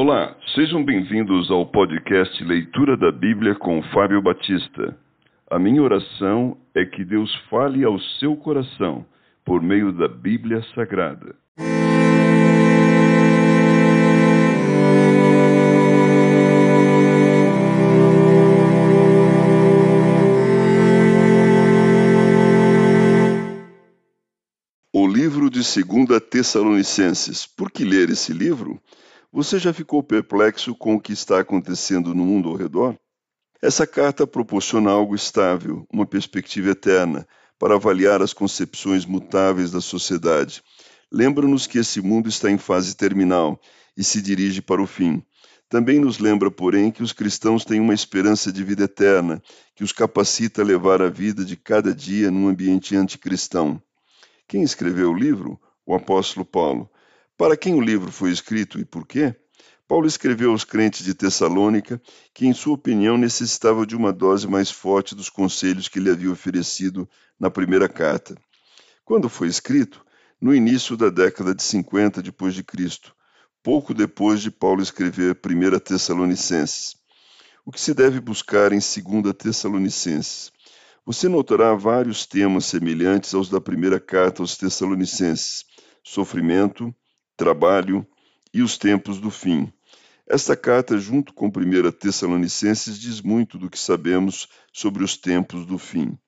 Olá, sejam bem-vindos ao podcast Leitura da Bíblia com Fábio Batista. A minha oração é que Deus fale ao seu coração por meio da Bíblia Sagrada. O livro de 2 Tessalonicenses. Por que ler esse livro? Você já ficou perplexo com o que está acontecendo no mundo ao redor? Essa carta proporciona algo estável, uma perspectiva eterna, para avaliar as concepções mutáveis da sociedade. Lembra-nos que esse mundo está em fase terminal e se dirige para o fim. Também nos lembra, porém, que os cristãos têm uma esperança de vida eterna, que os capacita a levar a vida de cada dia num ambiente anticristão. Quem escreveu o livro? O apóstolo Paulo. Para quem o livro foi escrito e por quê? Paulo escreveu aos crentes de Tessalônica que, em sua opinião, necessitava de uma dose mais forte dos conselhos que ele havia oferecido na primeira carta. Quando foi escrito? No início da década de 50 depois de Cristo, pouco depois de Paulo escrever 1 Tessalonicenses. O que se deve buscar em 2 Tessalonicenses? Você notará vários temas semelhantes aos da primeira carta aos Tessalonicenses: sofrimento, trabalho e os tempos do fim. Esta carta, junto com 1 Tessalonicenses, diz muito do que sabemos sobre os tempos do fim.